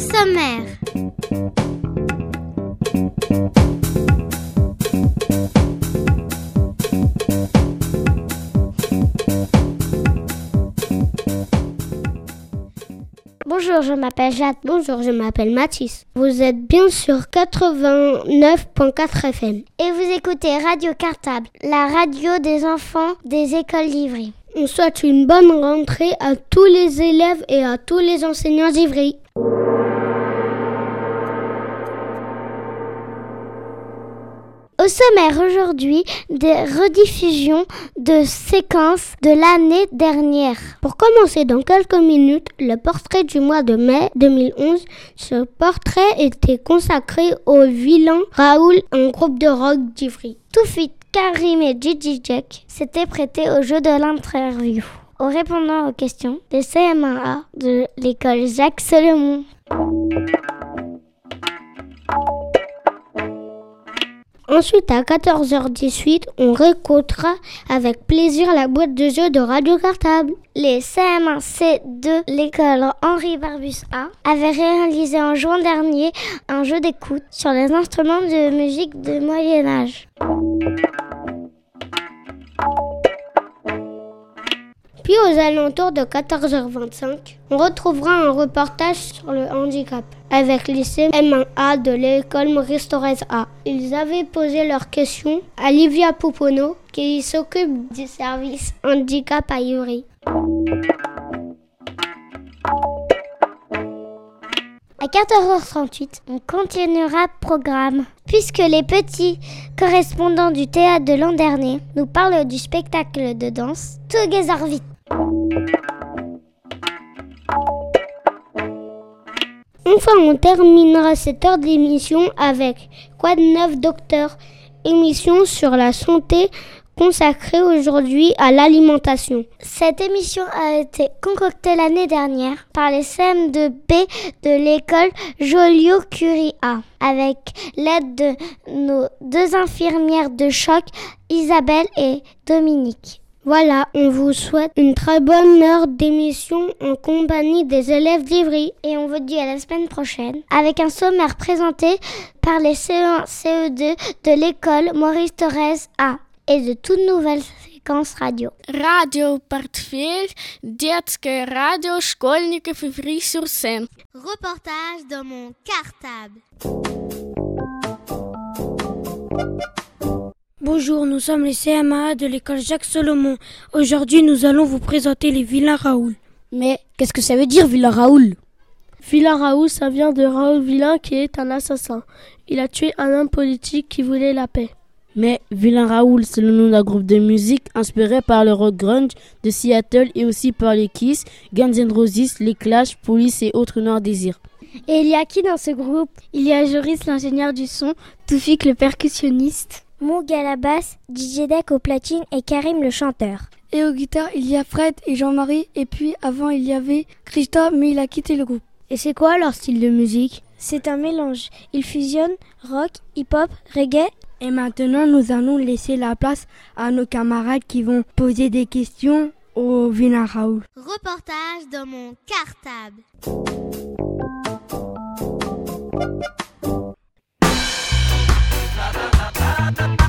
sommaire. Bonjour, je m'appelle Jade. Bonjour, je m'appelle Mathis. Vous êtes bien sur 89.4 FM. Et vous écoutez Radio Cartable, la radio des enfants des écoles d'Ivry. On souhaite une bonne rentrée à tous les élèves et à tous les enseignants d'Ivry. Au sommaire aujourd'hui, des rediffusions de séquences de l'année dernière. Pour commencer dans quelques minutes, le portrait du mois de mai 2011. Ce portrait était consacré au vilain Raoul, un groupe de rock d'Ivry. Tout fit Karim et Gigi Jack s'étaient prêtés au jeu de l'interview. En répondant aux questions des CM1A de l'école Jacques Solomon. Ensuite, à 14h18, on récoltera avec plaisir la boîte de jeux de Radio Cartable. Les CM1C de l'école Henri Barbus A avaient réalisé en juin dernier un jeu d'écoute sur les instruments de musique de Moyen Âge. Puis aux alentours de 14h25, on retrouvera un reportage sur le handicap avec les CM1A de l'école Maurice Thorez A. Ils avaient posé leurs questions à Livia Pouponneau qui s'occupe du service handicap à Ivry. À 14h38, on continuera programme, puisque les petits correspondants du théâtre de l'an dernier nous parlent du spectacle de danse Together Vite. Enfin, on terminera cette heure d'émission avec Quoi de neuf docteur? Émission sur la santé consacrée aujourd'hui à l'alimentation. Cette émission a été concoctée l'année dernière par les CM2B de l'école Joliot-Curie A avec l'aide de nos deux infirmières de choc, Isabelle et Dominique. Voilà, on vous souhaite une très bonne heure d'émission en compagnie des élèves d'Ivry. Et on vous dit à la semaine prochaine avec un sommaire présenté par les CE1, CE2 de l'école Maurice Thorez A et de toutes nouvelles séquences radio. Radio Portefeuille, детское радио школьников Ivry-sur-Seine. Reportage dans mon cartable. Bonjour, nous sommes les CMA de l'école Jacques Solomon. Aujourd'hui, nous allons vous présenter les vilains Raoul. Mais qu'est-ce que ça veut dire, vilain Raoul? Vilain Raoul, ça vient de Raoul Vilain qui est un assassin. Il a tué un homme politique qui voulait la paix. Mais Vilain Raoul, c'est le nom d'un groupe de musique inspiré par le rock grunge de Seattle et aussi par les Kiss, Guns N' Roses, les Clash, Police et autres noirs désirs. Et il y a qui dans ce groupe? Il y a Joris l'ingénieur du son, Toufik le percussionniste, Moug à la basse, DJ Deck au platine et Karim le chanteur. Et aux guitares, il y a Fred et Jean-Marie. Et puis avant, il y avait Christophe, mais il a quitté le groupe. Et c'est quoi leur style de musique? C'est un mélange. Ils fusionnent rock, hip-hop, reggae. Et maintenant, nous allons laisser la place à nos camarades qui vont poser des questions au Vilain Raoul. Reportage dans mon cartable. C'était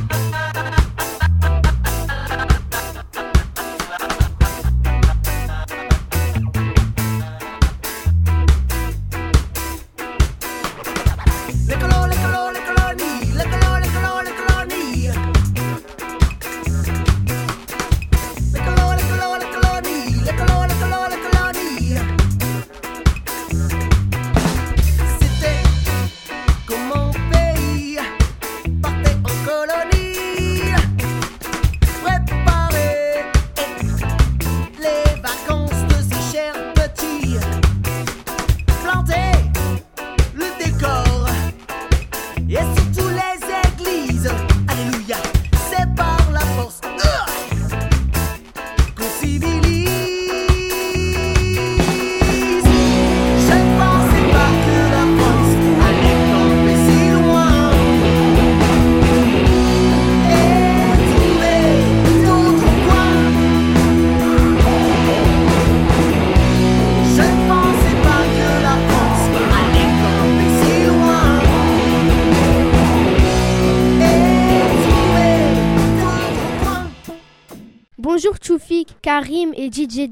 Bonjour Choufik, Karim et DJ.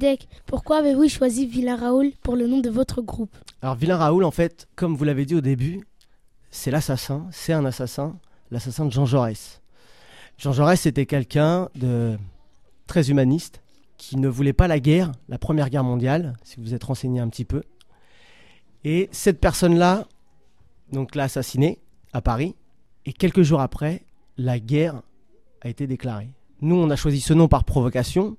Pourquoi avez-vous choisi Villain Raoul pour le nom de votre groupe? Alors Villain Raoul, en fait, comme vous l'avez dit au début, c'est l'assassin, c'est un assassin, l'assassin de Jean Jaurès. Jean Jaurès était quelqu'un de très humaniste, qui ne voulait pas la guerre, la Première Guerre mondiale, si vous êtes renseigné un petit peu. Et cette personne-là, donc l'a assassiné à Paris, et quelques jours après, la guerre a été déclarée. Nous, on a choisi ce nom par provocation.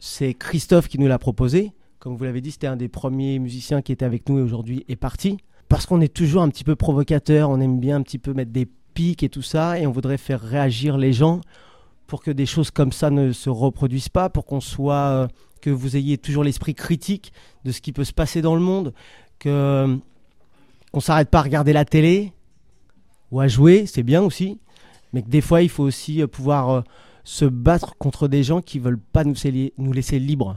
C'est Christophe qui nous l'a proposé. Comme vous l'avez dit, c'était un des premiers musiciens qui était avec nous et aujourd'hui est parti. Parce qu'on est toujours un petit peu provocateur, on aime bien un petit peu mettre des pics et tout ça, et on voudrait faire réagir les gens pour que des choses comme ça ne se reproduisent pas, pour qu'on soit, euh, que vous ayez toujours l'esprit critique de ce qui peut se passer dans le monde, que euh, on s'arrête pas à regarder la télé ou à jouer, c'est bien aussi, mais que des fois il faut aussi euh, pouvoir se battre contre des gens qui veulent pas nous, nous laisser libres.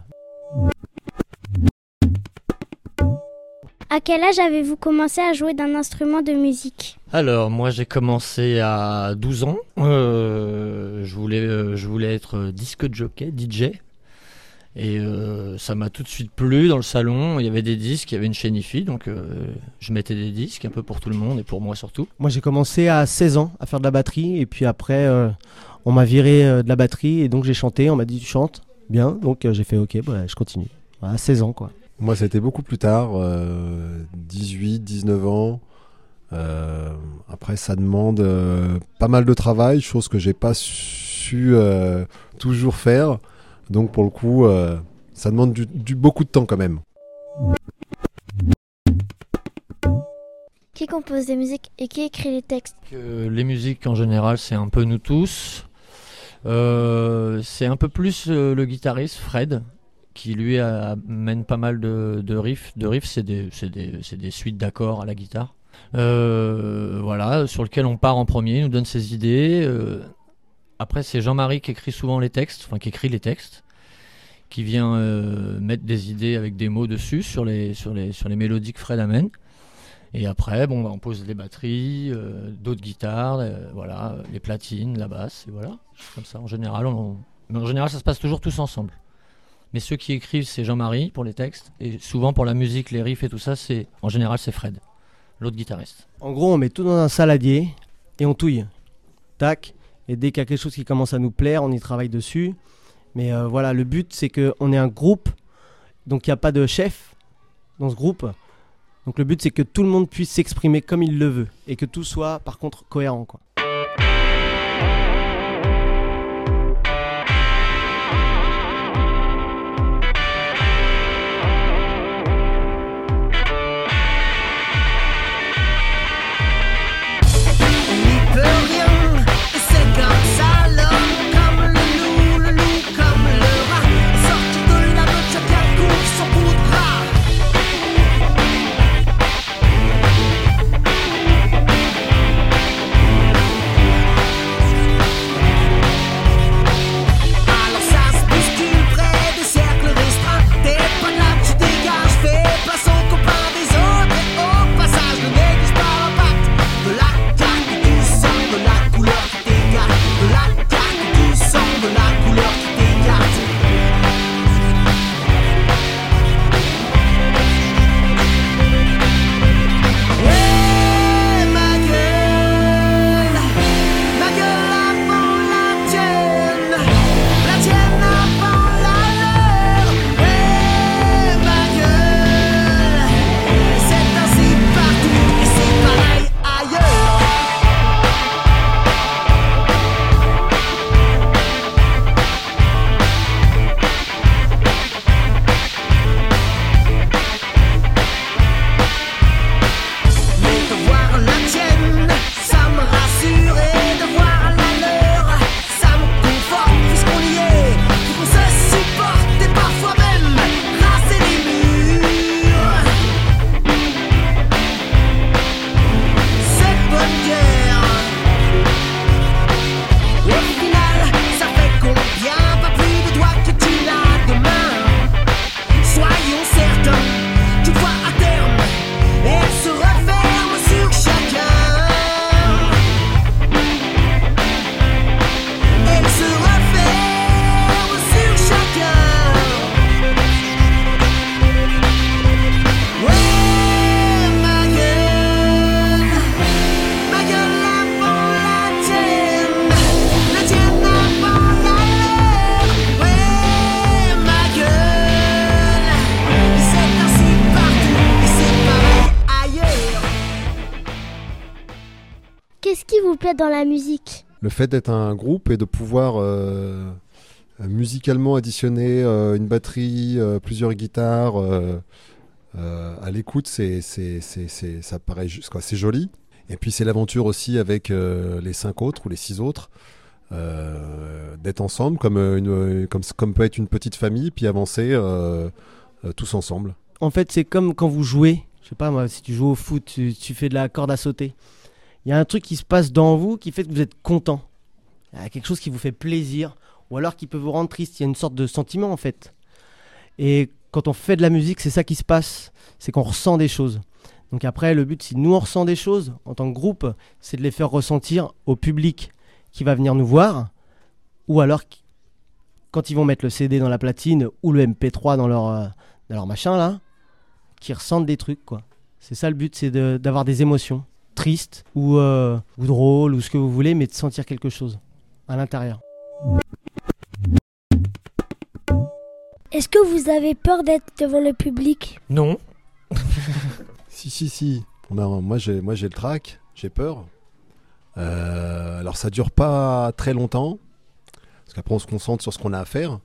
À quel âge avez-vous commencé à jouer d'un instrument de musique? Alors, moi j'ai commencé à 12 ans. Euh, je, voulais, euh, je voulais être disque jockey, DJ. Et euh, ça m'a tout de suite plu dans le salon. Il y avait des disques, il y avait une chaîne IFI, donc je mettais des disques un peu pour tout le monde et pour moi surtout. Moi j'ai commencé à 16 ans à faire de la batterie et puis après on m'a viré de la batterie et donc j'ai chanté. On m'a dit tu chantes bien, donc j'ai fait ok, bah, je continue. À 16 ans quoi. Moi, ça a été beaucoup plus tard, 18, 19 ans. Euh, après, ça demande euh, pas mal de travail, chose que j'ai pas su euh, toujours faire. Donc, pour le coup, ça demande du, beaucoup de temps quand même. Qui compose des musiques et qui écrit les textes? Les musiques, en général, c'est un peu nous tous. C'est un peu plus le guitariste, Fred, qui lui amène pas mal de, riffs. De riffs, c'est des, suites d'accords à la guitare. Euh, voilà, sur lequel on part en premier, il nous donne ses idées. Euh, après, c'est Jean-Marie qui écrit souvent les textes, enfin qui écrit les textes, qui vient euh, mettre des idées avec des mots dessus sur les, sur sur les mélodies que Fred amène. Et après, bon, bah, on pose les batteries, d'autres guitares, voilà, les platines, la basse, et voilà. Comme ça, en général, mais en général, ça se passe toujours tous ensemble. Mais ceux qui écrivent, c'est Jean-Marie pour les textes. Et souvent pour la musique, les riffs et tout ça, c'est en général, c'est Fred, l'autre guitariste. En gros, on met tout dans un saladier et on touille. Tac. Et dès qu'il y a quelque chose qui commence à nous plaire, on y travaille dessus. Mais euh, voilà, le but, c'est qu'on est un groupe. Donc il n'y a pas de chef dans ce groupe. Donc le but, c'est que tout le monde puisse s'exprimer comme il le veut. Et que tout soit, par contre, cohérent. Quoi. Plaît dans la musique Le fait d'être un groupe et de pouvoir musicalement additionner une batterie, plusieurs guitares à l'écoute, c'est, c'est, c'est, ça paraît juste, quoi, c'est joli. Et puis c'est l'aventure aussi avec les cinq autres ou les six autres. Euh, d'être ensemble comme, une, comme, comme peut être une petite famille, puis avancer euh, euh, tous ensemble. En fait, c'est comme quand vous jouez. Je sais pas moi, si tu joues au foot, tu, fais de la corde à sauter. Il y a un truc qui se passe dans vous qui fait que vous êtes content. Il y a quelque chose qui vous fait plaisir, ou alors qui peut vous rendre triste. Il y a une sorte de sentiment en fait. Et quand on fait de la musique, c'est ça qui se passe. C'est qu'on ressent des choses. Donc après, le but, si nous on ressent des choses en tant que groupe, c'est de les faire ressentir au public qui va venir nous voir, ou alors quand ils vont mettre le CD dans la platine ou le MP3 dans leur, euh, dans leur machin là, qui ressentent des trucs quoi. C'est ça le but, c'est d'avoir des émotions tristes ou, euh, ou drôles ou ce que vous voulez, mais de sentir quelque chose à l'intérieur. Est-ce que vous avez peur d'être devant le public? Non. si, si, si. moi, j'ai le trac, j'ai peur. Euh, alors ça dure pas très longtemps, parce qu'après on se concentre sur ce qu'on a à faire.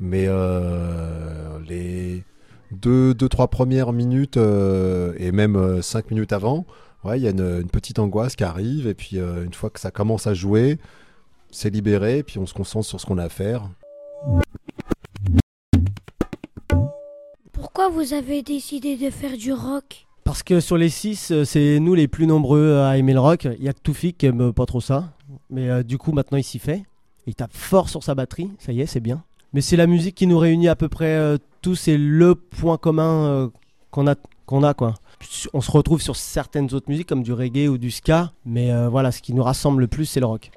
Mais euh, les deux, deux, trois premières minutes euh, et même cinq minutes avant, ouais, il y a une, petite angoisse qui arrive. Et puis une fois que ça commence à jouer, c'est libéré. Et puis on se concentre sur ce qu'on a à faire. Pourquoi vous avez décidé de faire du rock? Parce que sur les 6, euh, c'est nous les plus nombreux à aimer le rock. Il y a que Toufik qui aime pas trop ça. Mais euh, du coup, maintenant, il s'y fait. Il tape fort sur sa batterie. Ça y est, c'est bien. Mais c'est la musique qui nous réunit à peu près euh, tous. C'est le point commun qu'on a, qu'on a, quoi. On se retrouve sur certaines autres musiques comme du reggae ou du ska. Mais voilà, ce qui nous rassemble le plus, c'est le rock.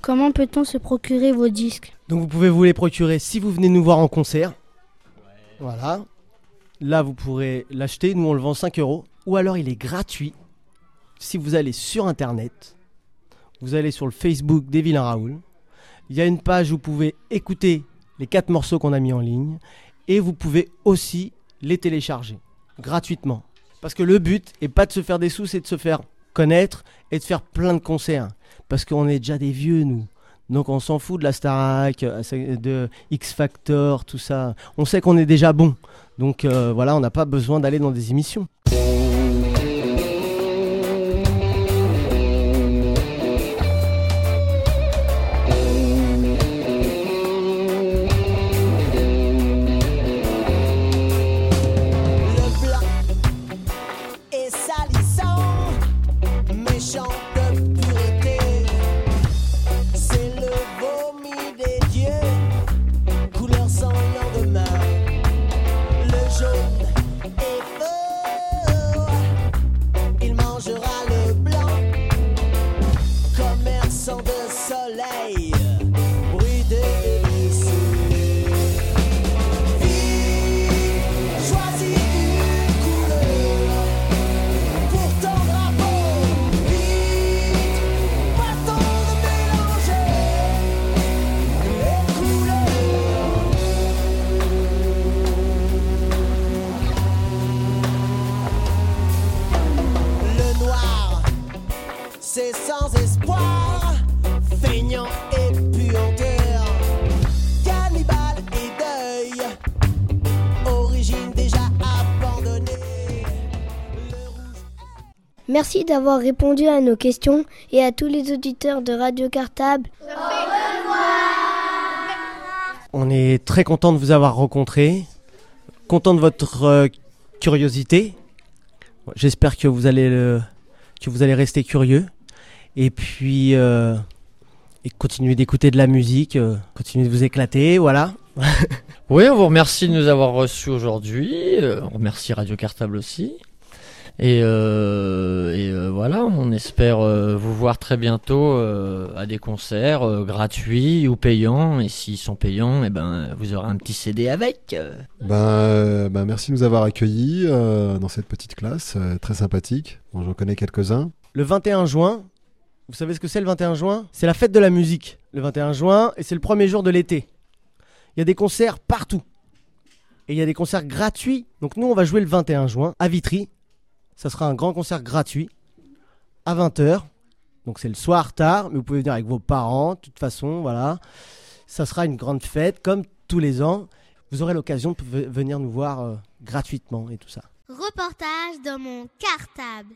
Comment peut-on se procurer vos disques? Donc vous pouvez vous les procurer si vous venez nous voir en concert. Voilà. Là, vous pourrez l'acheter. Nous, on le vend 5 euros. Ou alors, il est gratuit. Si vous allez sur Internet, vous allez sur le Facebook des Vilains Raoul. Il y a une page où vous pouvez écouter les 4 morceaux qu'on a mis en ligne. Et vous pouvez aussi les télécharger gratuitement. Parce que le but est pas de se faire des sous, c'est de se faire connaître et de faire plein de concerts. Parce qu'on est déjà des vieux, nous. Donc on s'en fout de la Starac, euh, de X Factor, tout ça. On sait qu'on est déjà bon. Donc euh, voilà, on n'a pas besoin d'aller dans des émissions. Merci d'avoir répondu à nos questions et à tous les auditeurs de Radio Cartable. On est très content de vous avoir rencontré, content de votre euh, curiosité. J'espère que vous allez que vous allez rester curieux et puis euh, et continuer d'écouter de la musique, euh, continuer de vous éclater, voilà. oui, on vous remercie de nous avoir reçus aujourd'hui. on remercie Radio Cartable aussi. Et, euh, et euh, voilà, on espère euh, vous voir très bientôt euh, à des concerts gratuits ou payants. Et s'ils sont payants, et eh ben, vous aurez un petit CD avec. Ben, ben merci de nous avoir accueillis dans cette petite classe, très sympathique. Bon, J'en connais quelques-uns. Le 21 juin, vous savez ce que c'est le 21 juin? C'est la fête de la musique, le 21 juin, et c'est le premier jour de l'été. Il y a des concerts partout. Et il y a des concerts gratuits. Donc nous, on va jouer le 21 juin à Vitry, Ça sera un grand concert gratuit à 20h. Donc c'est le soir tard, mais vous pouvez venir avec vos parents, de toute façon, voilà. Ça sera une grande fête, comme tous les ans. Vous aurez l'occasion de venir nous voir euh, gratuitement et tout ça. Reportage dans mon cartable.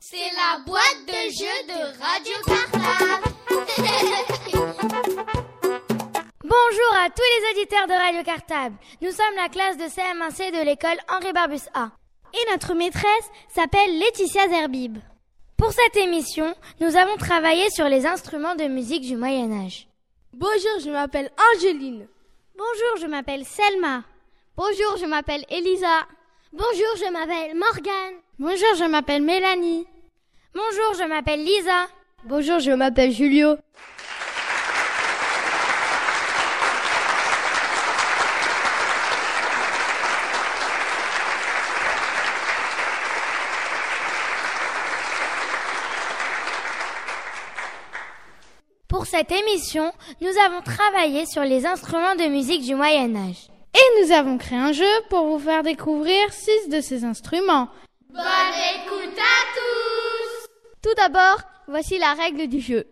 C'est la boîte de jeux de Radio Cartable. Bonjour à tous les auditeurs de Radio Cartable. Nous sommes la classe de CM1C de l'école Henri Barbus A. Et notre maîtresse s'appelle Laetitia Zerbib. Pour cette émission, nous avons travaillé sur les instruments de musique du Moyen Âge. Bonjour, je m'appelle Angéline. Bonjour, je m'appelle Selma. Bonjour, je m'appelle Elisa. Bonjour, je m'appelle Morgane. Bonjour, je m'appelle Mélanie. Bonjour, je m'appelle Lisa. Bonjour, je m'appelle Julio. Pour cette émission, nous avons travaillé sur les instruments de musique du Moyen Âge. Et nous avons créé un jeu pour vous faire découvrir six de ces instruments. Bonne écoute à tous Tout d'abord, voici la règle du jeu.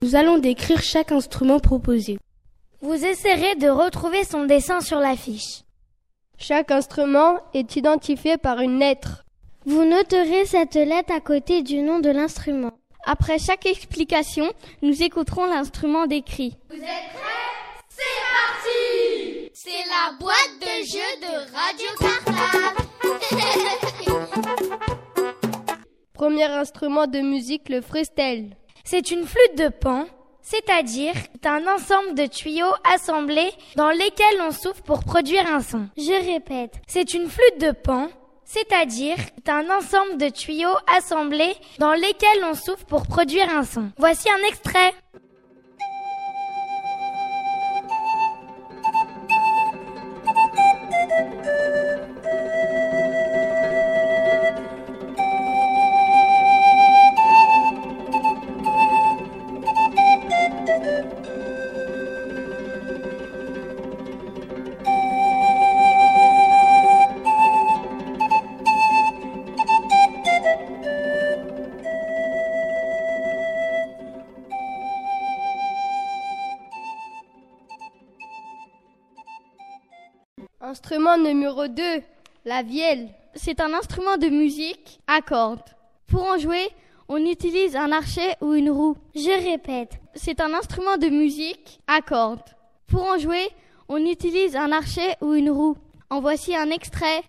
Nous allons décrire chaque instrument proposé. Vous essaierez de retrouver son dessin sur l'affiche. Chaque instrument est identifié par une lettre. Vous noterez cette lettre à côté du nom de l'instrument. Après chaque explication, nous écouterons l'instrument décrit. Vous êtes prêts? C'est parti C'est la boîte de jeu de Radio Cartable. Premier instrument de musique, le freestyle. C'est une flûte de pan, c'est-à-dire un ensemble de tuyaux assemblés dans lesquels on souffle pour produire un son. Je répète. C'est une flûte de pan, c'est-à-dire un ensemble de tuyaux assemblés dans lesquels on souffle pour produire un son. Voici un extrait. La vielle. C'est un instrument de musique à cordes. Pour en jouer, on utilise un archet ou une roue. Je répète. C'est un instrument de musique à cordes. Pour en jouer, on utilise un archet ou une roue. En voici un extrait.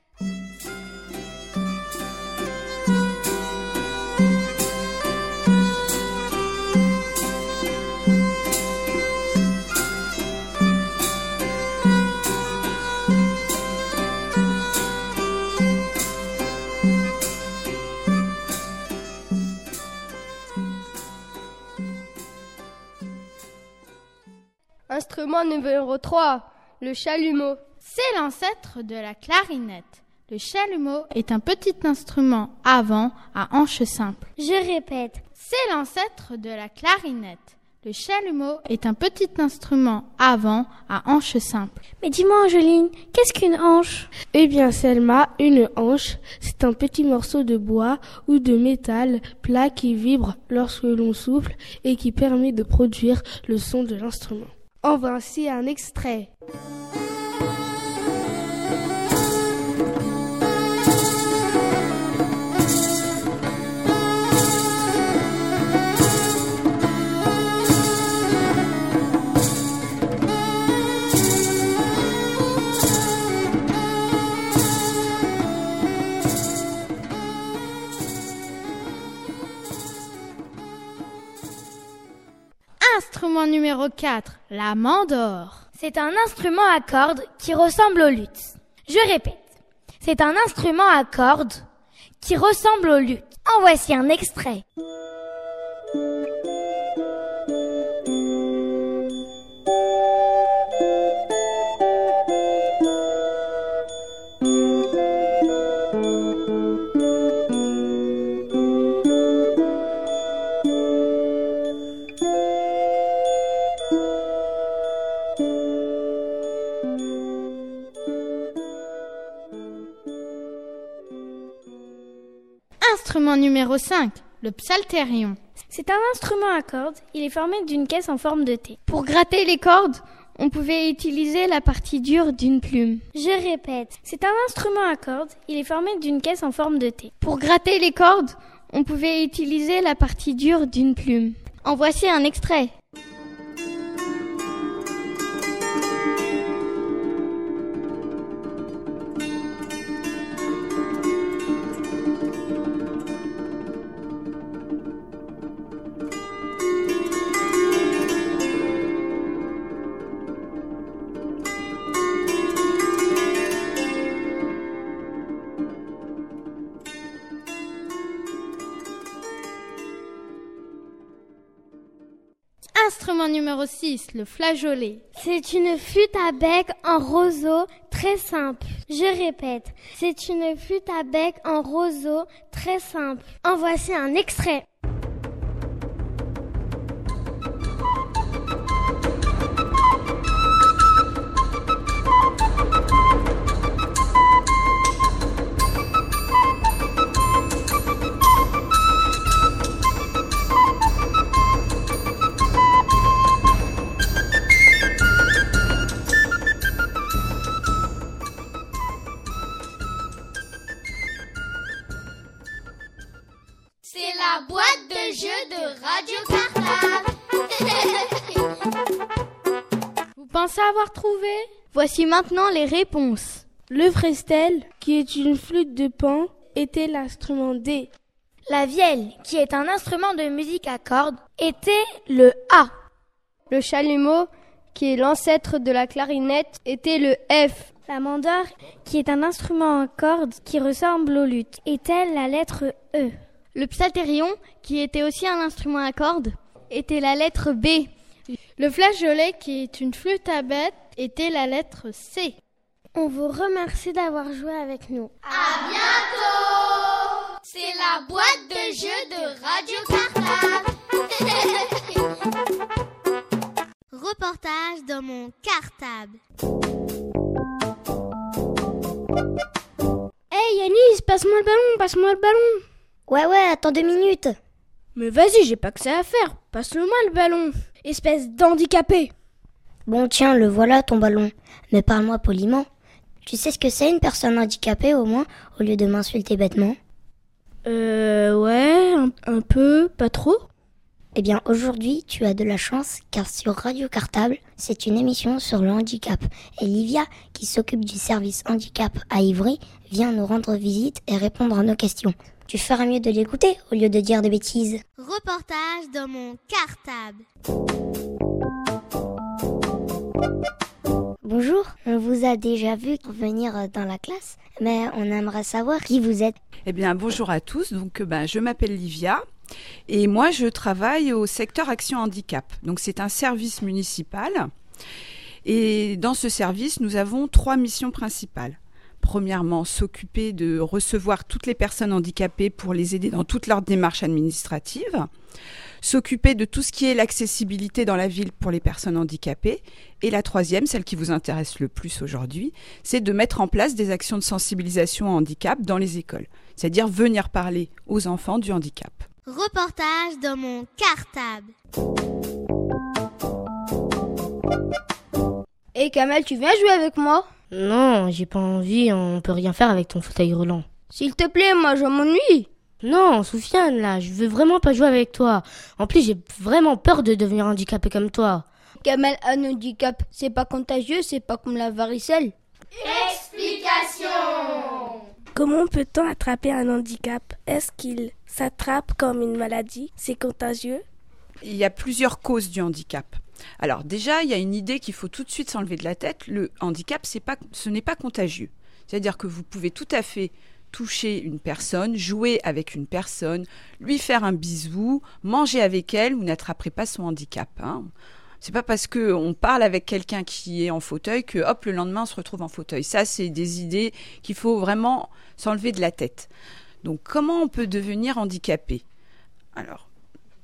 Instrument numéro 3, le chalumeau. C'est l'ancêtre de la clarinette. Le chalumeau est un petit instrument avant à hanche simple. Je répète. C'est l'ancêtre de la clarinette. Le chalumeau est un petit instrument avant à hanche simple. Mais dis-moi, Angeline, qu'est-ce qu'une hanche? Eh bien, Selma, une hanche, c'est un petit morceau de bois ou de métal plat qui vibre lorsque l'on souffle et qui permet de produire le son de l'instrument. En voici un extrait. Instrument numéro 4, la mandore. C'est un instrument à cordes qui ressemble au luth. Je répète. C'est un instrument à cordes qui ressemble au luth. En voici un extrait. Instrument numéro 5, le psalterion. C'est un instrument à cordes, il est formé d'une caisse en forme de T. Pour gratter les cordes, on pouvait utiliser la partie dure d'une plume. Je répète, c'est un instrument à cordes, il est formé d'une caisse en forme de T. Pour gratter les cordes, on pouvait utiliser la partie dure d'une plume. En voici un extrait. 6, le flageolet. C'est une flûte à bec en roseau très simple. Je répète, c'est une flûte à bec en roseau très simple. En voici un extrait. Avoir trouvé? Voici maintenant les réponses. Le frestel, qui est une flûte de pan, était l'instrument D. La vielle, qui est un instrument de musique à cordes, était le A. Le chalumeau, qui est l'ancêtre de la clarinette, était le F. La mandore, qui est un instrument à cordes qui ressemble au luth, était la lettre E? Le psalterion, qui était aussi un instrument à cordes, était la lettre B. Le flageolet, qui est une flûte à bec, était la lettre C. On vous remercie d'avoir joué avec nous. À bientôt C'est la boîte de jeu de Radio Cartable. Reportage dans mon cartable. Hey Yanis, passe-moi le ballon, passe-moi le ballon. Ouais, ouais, attends deux minutes. Mais vas-y, j'ai pas que ça à faire. Passe-le-moi le ballon. Espèce d'handicapé. Bon, tiens, le voilà ton ballon. Mais parle-moi poliment. Tu sais ce que c'est une personne handicapée au moins, au lieu de m'insulter bêtement? Euh, ouais, un, un peu, pas trop. Eh bien, aujourd'hui, tu as de la chance, car sur Radio Cartable, c'est une émission sur le handicap. Et Livia, qui s'occupe du service handicap à Ivry, vient nous rendre visite et répondre à nos questions. Tu feras mieux de l'écouter au lieu de dire des bêtises. Reportage dans mon cartable. Bonjour, on vous a déjà vu venir dans la classe, mais on aimerait savoir qui vous êtes. Eh bien, bonjour à tous. Donc, euh, ben, je m'appelle Livia et moi, je travaille au secteur Action Handicap. Donc, c'est un service municipal. Et dans ce service, nous avons trois missions principales. Premièrement, s'occuper de recevoir toutes les personnes handicapées pour les aider dans toutes leurs démarches administratives. S'occuper de tout ce qui est l'accessibilité dans la ville pour les personnes handicapées. Et la troisième, celle qui vous intéresse le plus aujourd'hui, c'est de mettre en place des actions de sensibilisation au handicap dans les écoles. C'est-à-dire venir parler aux enfants du handicap. Reportage dans mon cartable. Et Kamel, tu viens jouer avec moi? Non, j'ai pas envie, on peut rien faire avec ton fauteuil roulant. S'il te plaît, moi je m'ennuie. Non, Soufiane, là, je veux vraiment pas jouer avec toi. En plus, j'ai vraiment peur de devenir handicapé comme toi. Kamel un handicap, c'est pas contagieux, c'est pas comme la varicelle. Explication Comment peut-on attraper un handicap? Est-ce qu'il s'attrape comme une maladie? C'est contagieux? Il y a plusieurs causes du handicap. Alors déjà, il y a une idée qu'il faut tout de suite s'enlever de la tête. Le handicap, ce n'est pas contagieux. C'est-à-dire que vous pouvez tout à fait toucher une personne, jouer avec une personne, lui faire un bisou, manger avec elle, vous n'attraperez pas son handicap. Hein. C'est pas parce que on parle avec quelqu'un qui est en fauteuil que hop le lendemain on se retrouve en fauteuil. Ça c'est des idées qu'il faut vraiment s'enlever de la tête. Donc comment on peut devenir handicapé? Alors,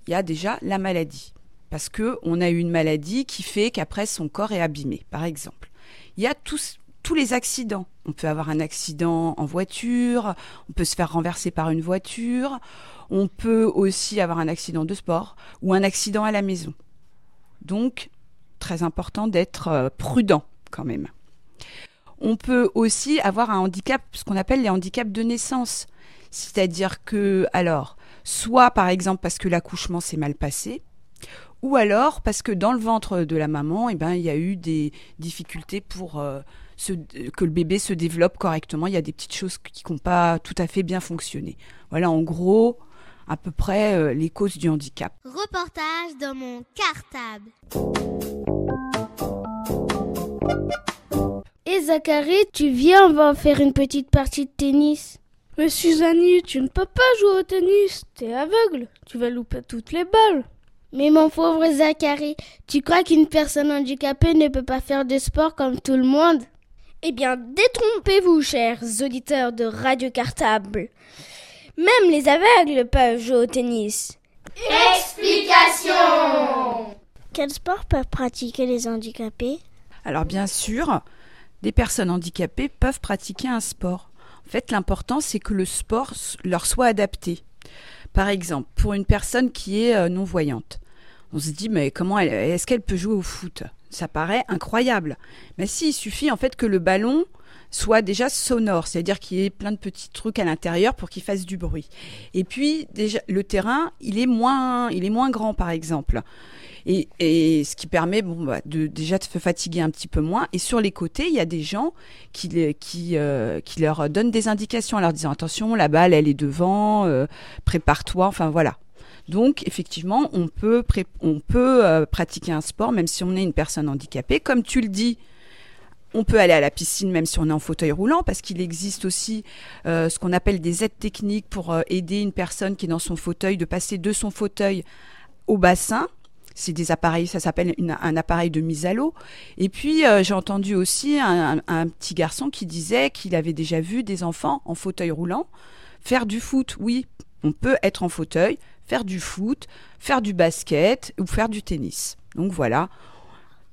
il y a déjà la maladie parce que on a eu une maladie qui fait qu'après son corps est abîmé par exemple. Il y a tous tous les accidents. On peut avoir un accident en voiture, on peut se faire renverser par une voiture, on peut aussi avoir un accident de sport ou un accident à la maison. Donc, très important d'être euh, prudent quand même. On peut aussi avoir un handicap, ce qu'on appelle les handicaps de naissance. C'est-à-dire que, alors, soit par exemple parce que l'accouchement s'est mal passé, ou alors parce que dans le ventre de la maman, eh ben, il y a eu des difficultés pour euh, que le bébé se développe correctement. Il y a des petites choses qui n'ont pas tout à fait bien fonctionné. Voilà, en gros, à peu près euh, les causes du handicap. Reportage dans mon cartable. Et Zachary, tu viens, on va faire une petite partie de tennis. Mais Suzanne, tu ne peux pas jouer au tennis, t'es aveugle, tu vas louper toutes les balles. Mais mon pauvre Zachary, tu crois qu'une personne handicapée ne peut pas faire de sport comme tout le monde? Eh bien, détrompez-vous, chers auditeurs de Radio Cartable. Même les aveugles peuvent jouer au tennis. Explication Quel sport peuvent pratiquer les handicapés? Alors bien sûr, des personnes handicapées peuvent pratiquer un sport. En fait, l'important, c'est que le sport leur soit adapté. Par exemple, pour une personne qui est euh, non-voyante, on se dit mais comment est-ce qu'elle peut jouer au foot? Ça paraît incroyable. Mais si, il suffit en fait que le ballon soit déjà sonore, c'est-à-dire qu'il y ait plein de petits trucs à l'intérieur pour qu'il fasse du bruit. Et puis déjà le terrain, il est moins, il est moins grand par exemple. Et, ce qui permet bon, bah, de, déjà de se fatiguer un petit peu moins. Et sur les côtés, il y a des gens qui, qui, euh, qui leur donnent des indications en leur disant attention, la balle, elle est devant, euh, prépare-toi, enfin voilà. Donc effectivement, on peut, euh, pratiquer un sport même si on est une personne handicapée. Comme tu le dis, on peut aller à la piscine même si on est en fauteuil roulant parce qu'il existe aussi euh, ce qu'on appelle des aides techniques pour euh, aider une personne qui est dans son fauteuil de passer de son fauteuil au bassin. C'est des appareils, ça s'appelle un appareil de mise à l'eau. Et puis j'ai entendu aussi un, petit garçon qui disait qu'il avait déjà vu des enfants en fauteuil roulant faire du foot. Oui, on peut être en fauteuil, faire du foot, faire du basket ou faire du tennis. Donc voilà,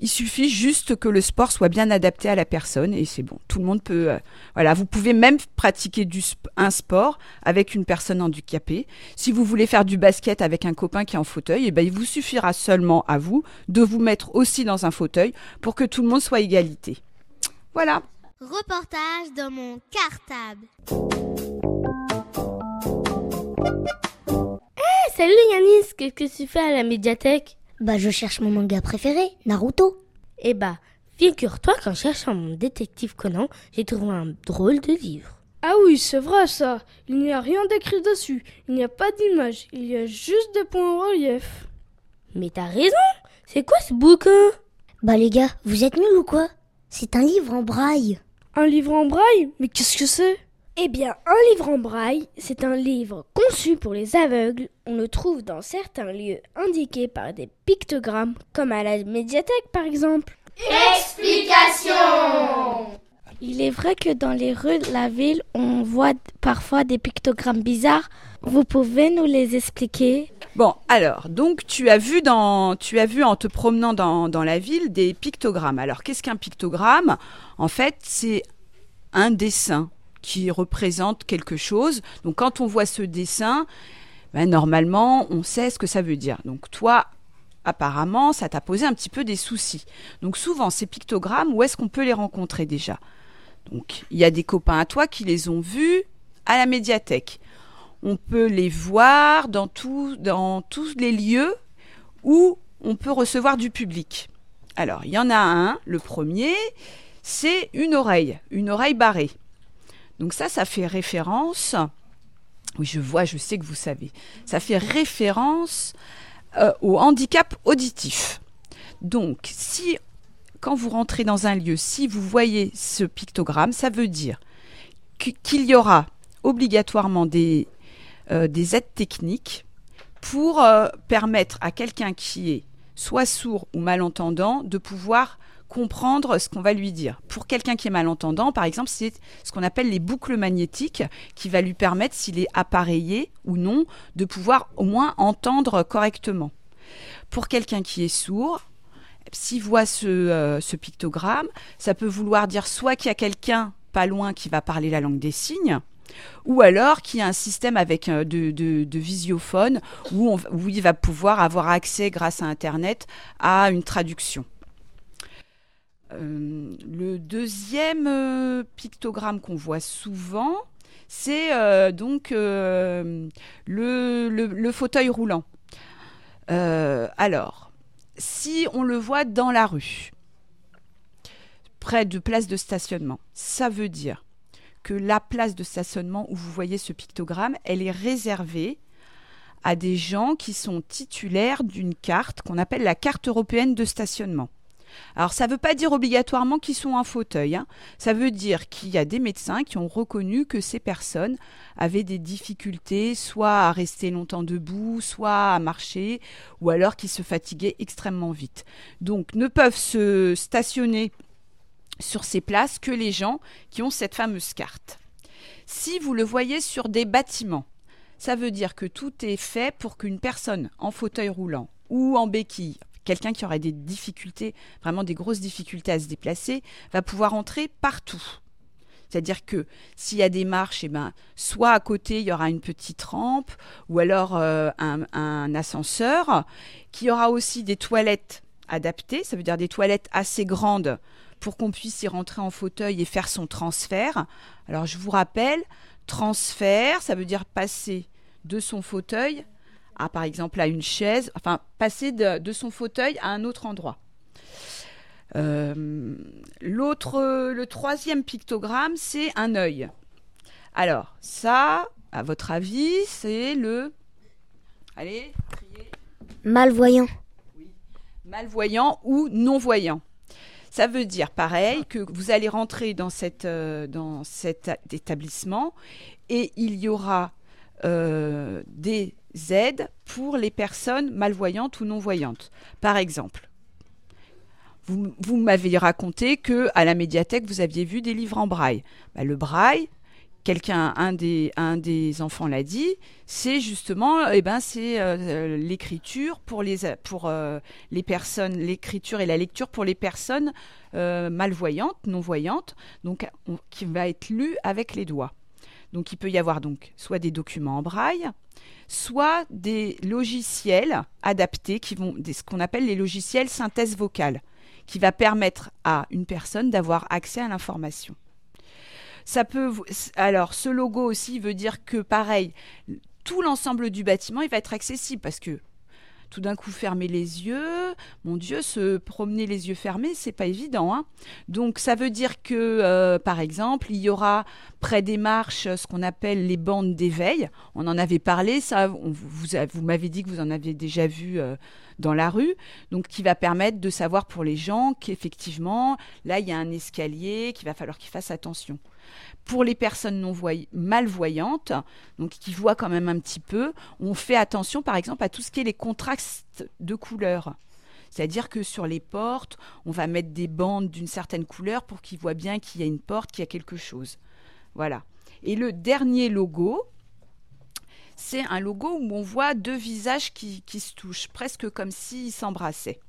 il suffit juste que le sport soit bien adapté à la personne et c'est bon. Tout le monde peut. Euh, voilà, vous pouvez même pratiquer un sport avec une personne handicapée. Si vous voulez faire du basket avec un copain qui est en fauteuil, eh ben, il vous suffira seulement à vous de vous mettre aussi dans un fauteuil pour que tout le monde soit égalité. Voilà. Reportage dans mon cartable. Salut Yanis, qu'est-ce que tu fais à la médiathèque? Bah je cherche mon manga préféré, Naruto. Eh bah, figure-toi qu'en cherchant mon détective Conan, j'ai trouvé un drôle de livre. Ah oui, c'est vrai ça. Il n'y a rien d'écrit dessus. Il n'y a pas d'image. Il y a juste des points en relief. Mais t'as raison. C'est quoi ce bouquin? Bah les gars, vous êtes nuls ou quoi? C'est un livre en braille. Un livre en braille? Mais qu'est-ce que c'est? Eh bien, un livre en braille, c'est un livre conçu pour les aveugles. On le trouve dans certains lieux indiqués par des pictogrammes, comme à la médiathèque par exemple. Explication Il est vrai que dans les rues de la ville, on voit parfois des pictogrammes bizarres. Vous pouvez nous les expliquer? Bon, alors, donc tu as vu dans, tu as vu en te promenant dans, dans la ville des pictogrammes. Alors, qu'est-ce qu'un pictogramme? En fait, c'est un dessin qui représente quelque chose. Donc quand on voit ce dessin, ben, normalement, on sait ce que ça veut dire. Donc toi, apparemment, ça t'a posé un petit peu des soucis. Donc souvent, ces pictogrammes, où est-ce qu'on peut les rencontrer déjà? Donc il y a des copains à toi qui les ont vus à la médiathèque. On peut les voir dans, dans tous les lieux où on peut recevoir du public. Alors, il y en a un, le premier, c'est une oreille, une oreille barrée. Donc ça, ça fait référence. Oui, je vois, je sais que vous savez. Ça fait référence euh, au handicap auditif. Donc, si quand vous rentrez dans un lieu, si vous voyez ce pictogramme, ça veut dire qu'il y aura obligatoirement des, euh, des aides techniques pour euh, permettre à quelqu'un qui est soit sourd ou malentendant de pouvoir comprendre ce qu'on va lui dire. Pour quelqu'un qui est malentendant, par exemple, c'est ce qu'on appelle les boucles magnétiques qui va lui permettre, s'il est appareillé ou non, de pouvoir au moins entendre correctement. Pour quelqu'un qui est sourd, s'il voit ce, ce pictogramme, ça peut vouloir dire soit qu'il y a quelqu'un pas loin qui va parler la langue des signes, ou alors qu'il y a un système avec de, de, visiophone où, on, où il va pouvoir avoir accès grâce à Internet à une traduction. Euh, le deuxième euh, pictogramme qu'on voit souvent, c'est euh, donc le, le, le, fauteuil roulant. alors, si on le voit dans la rue, près de place de stationnement, ça veut dire que la place de stationnement où vous voyez ce pictogramme, elle est réservée à des gens qui sont titulaires d'une carte qu'on appelle la carte européenne de stationnement. Alors ça ne veut pas dire obligatoirement qu'ils sont en fauteuil, hein. ça veut dire qu'il y a des médecins qui ont reconnu que ces personnes avaient des difficultés soit à rester longtemps debout, soit à marcher, ou alors qu'ils se fatiguaient extrêmement vite. Donc ne peuvent se stationner sur ces places que les gens qui ont cette fameuse carte. Si vous le voyez sur des bâtiments, ça veut dire que tout est fait pour qu'une personne en fauteuil roulant ou en béquille, quelqu'un qui aurait des difficultés, vraiment des grosses difficultés à se déplacer, va pouvoir entrer partout. C'est-à-dire que s'il y a des marches, eh ben, soit à côté, il y aura une petite rampe, ou alors euh, un, un ascenseur, qui aura aussi des toilettes adaptées, ça veut dire des toilettes assez grandes pour qu'on puisse y rentrer en fauteuil et faire son transfert. Alors je vous rappelle, transfert, ça veut dire passer de son fauteuil à par exemple à une chaise, enfin passer de, son fauteuil à un autre endroit. Euh, l'autre, le troisième pictogramme, c'est un œil. Alors ça, à votre avis, c'est le, allez, criez. Malvoyant. Oui. Malvoyant ou non-voyant. Ça veut dire pareil que vous allez rentrer dans, cette, euh, dans cet établissement et il y aura euh, des aides pour les personnes malvoyantes ou non-voyantes. Par exemple, vous, m'avez raconté que à la médiathèque, vous aviez vu des livres en braille. Bah, le braille, quelqu'un, un des, enfants l'a dit, c'est justement, eh ben, c'est euh, l'écriture pour les, pour euh, les personnes, l'écriture et la lecture pour les personnes euh, malvoyantes, non voyantes, donc qui va être lu avec les doigts. Donc il peut y avoir donc soit des documents en braille, soit des logiciels adaptés qui vont, ce qu'on appelle les logiciels synthèse vocale, qui va permettre à une personne d'avoir accès à l'information. Ça peut alors ce logo aussi veut dire que pareil, tout l'ensemble du bâtiment il va être accessible parce que tout d'un coup fermer les yeux, mon Dieu, se promener les yeux fermés, c'est pas évident. Hein Donc ça veut dire que, euh, par exemple, il y aura près des marches ce qu'on appelle les bandes d'éveil. On en avait parlé, ça, vous, m'avez dit que vous en avez déjà vu. Euh, dans la rue, donc qui va permettre de savoir pour les gens qu'effectivement, là, il y a un escalier, qu'il va falloir qu'ils fassent attention. Pour les personnes malvoyantes, donc qui voient quand même un petit peu, on fait attention par exemple à tout ce qui est les contrastes de couleurs. C'est-à-dire que sur les portes, on va mettre des bandes d'une certaine couleur pour qu'ils voient bien qu'il y a une porte, qu'il y a quelque chose. Voilà. Et le dernier logo, c'est un logo où on voit deux visages qui, qui se touchent, presque comme s'ils s'embrassaient.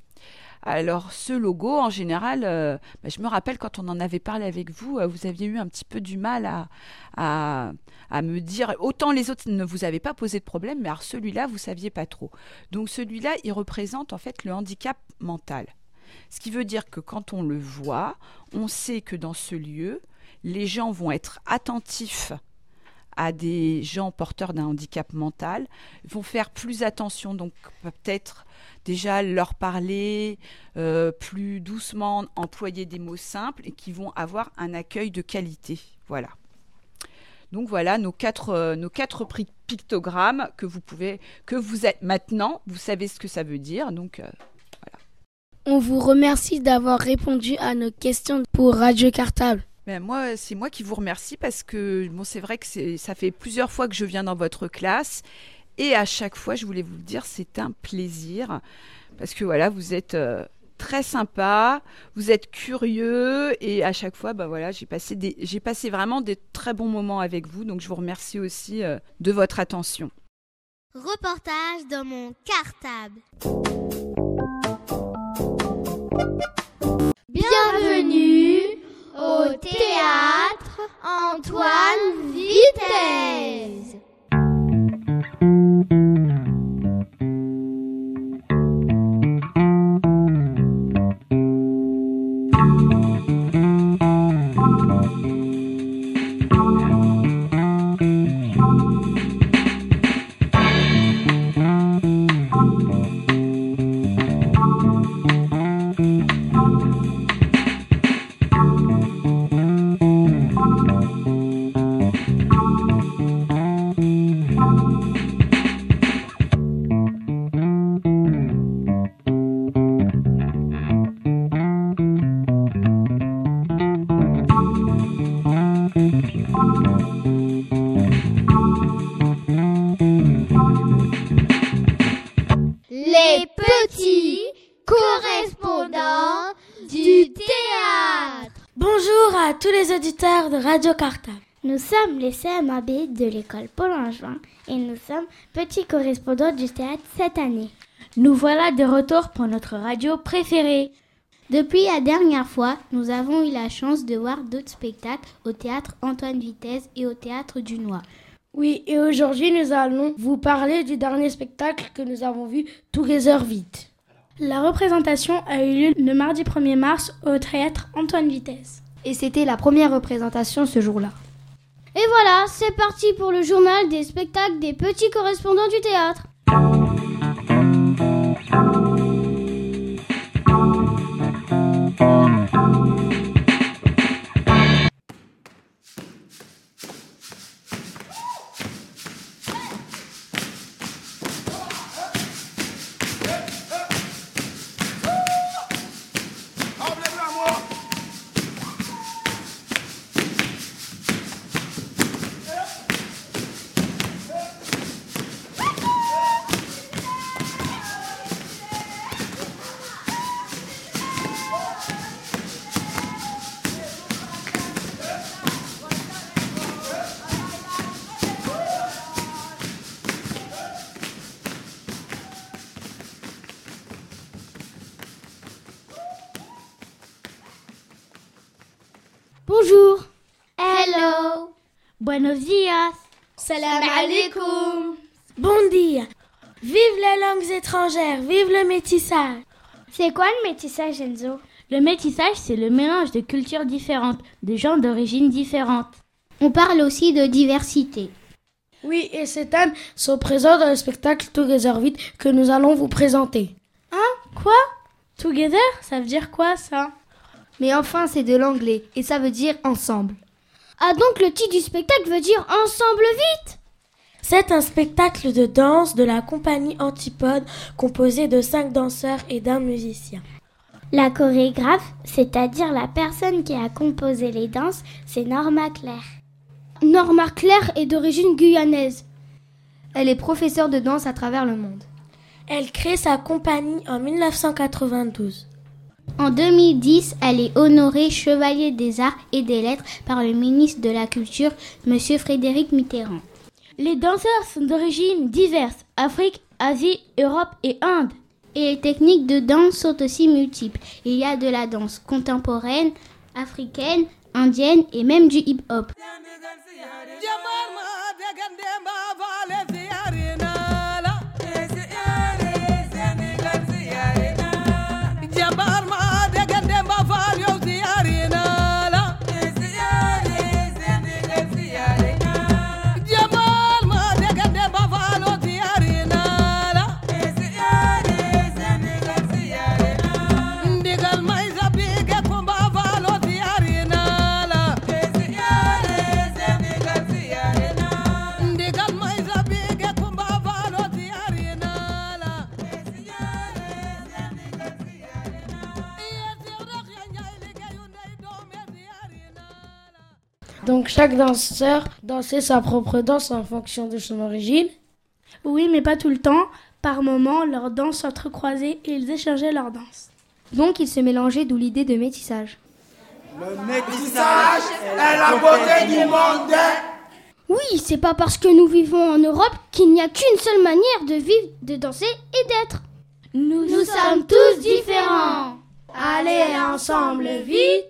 Alors ce logo, en général, euh, bah, je me rappelle quand on en avait parlé avec vous, euh, vous aviez eu un petit peu du mal à, à, me dire, autant les autres ne vous avaient pas posé de problème, mais alors celui-là, vous saviez pas trop. Donc celui-là, il représente en fait le handicap mental. Ce qui veut dire que quand on le voit, on sait que dans ce lieu, les gens vont être attentifs à des gens porteurs d'un handicap mental, vont faire plus attention, donc peut-être déjà leur parler euh, plus doucement, employer des mots simples et qui vont avoir un accueil de qualité. Voilà. Donc voilà nos quatre, euh, nos quatre pictogrammes que vous pouvez, que vous êtes maintenant, vous savez ce que ça veut dire. Donc euh, voilà. On vous remercie d'avoir répondu à nos questions pour Radio Cartable. Ben moi, c'est moi qui vous remercie parce que bon, c'est vrai que ça fait plusieurs fois que je viens dans votre classe et à chaque fois, je voulais vous le dire, c'est un plaisir parce que voilà, vous êtes euh, très sympa, vous êtes curieux et à chaque fois, bah voilà, j'ai passé des, j'ai passé vraiment des très bons moments avec vous. Donc je vous remercie aussi euh, de votre attention. Reportage dans mon cartable. Bienvenue Antoine Vitesse. Sommes les CMAB de l'école Paul Angevin et nous sommes petits correspondants du théâtre cette année. Nous voilà de retour pour notre radio préférée. Depuis la dernière fois, nous avons eu la chance de voir d'autres spectacles au théâtre Antoine Vitesse et au théâtre du Noir. Oui, et aujourd'hui nous allons vous parler du dernier spectacle que nous avons vu, Together Vite. La représentation a eu lieu le mardi 1er mars au théâtre Antoine Vitesse. Et c'était la première représentation ce jour-là. Et voilà, c'est parti pour le journal des spectacles des petits correspondants du théâtre. Buenos. Salam alaikum. Bon dia. Vive les langues étrangères, vive le métissage. C'est quoi le métissage, Enzo? Le métissage, c'est le mélange de cultures différentes, de gens d'origine différentes. On parle aussi de diversité. Oui, et ces thèmes sont présents dans le spectacle Together Vite que nous allons vous présenter. Hein? Quoi? Together? Ça veut dire quoi ça? Mais enfin, c'est de l'anglais et ça veut dire ensemble. Ah donc le titre du spectacle veut dire ensemble vite C'est un spectacle de danse de la compagnie Antipode composé de cinq danseurs et d'un musicien. La chorégraphe, c'est-à-dire la personne qui a composé les danses, c'est Norma Claire. Norma Claire est d'origine guyanaise. Elle est professeure de danse à travers le monde. Elle crée sa compagnie en 1992. En 2010, elle est honorée Chevalier des Arts et des Lettres par le ministre de la Culture, M. Frédéric Mitterrand. Les danseurs sont d'origine diverses, Afrique, Asie, Europe et Inde. Et les techniques de danse sont aussi multiples. Il y a de la danse contemporaine, africaine, indienne et même du hip-hop. Donc chaque danseur dansait sa propre danse en fonction de son origine. Oui, mais pas tout le temps. Par moments, leurs danses s'entrecroisaient et ils échangeaient leurs danses. Donc ils se mélangeaient, d'où l'idée de métissage. Le métissage est la beauté du monde. Oui, c'est pas parce que nous vivons en Europe qu'il n'y a qu'une seule manière de vivre, de danser et d'être. Nous, nous sommes tous différents. Allez ensemble, vite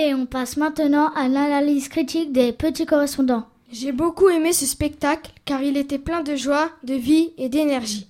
On passe maintenant à l'analyse critique des petits correspondants. J'ai beaucoup aimé ce spectacle car il était plein de joie, de vie et d'énergie.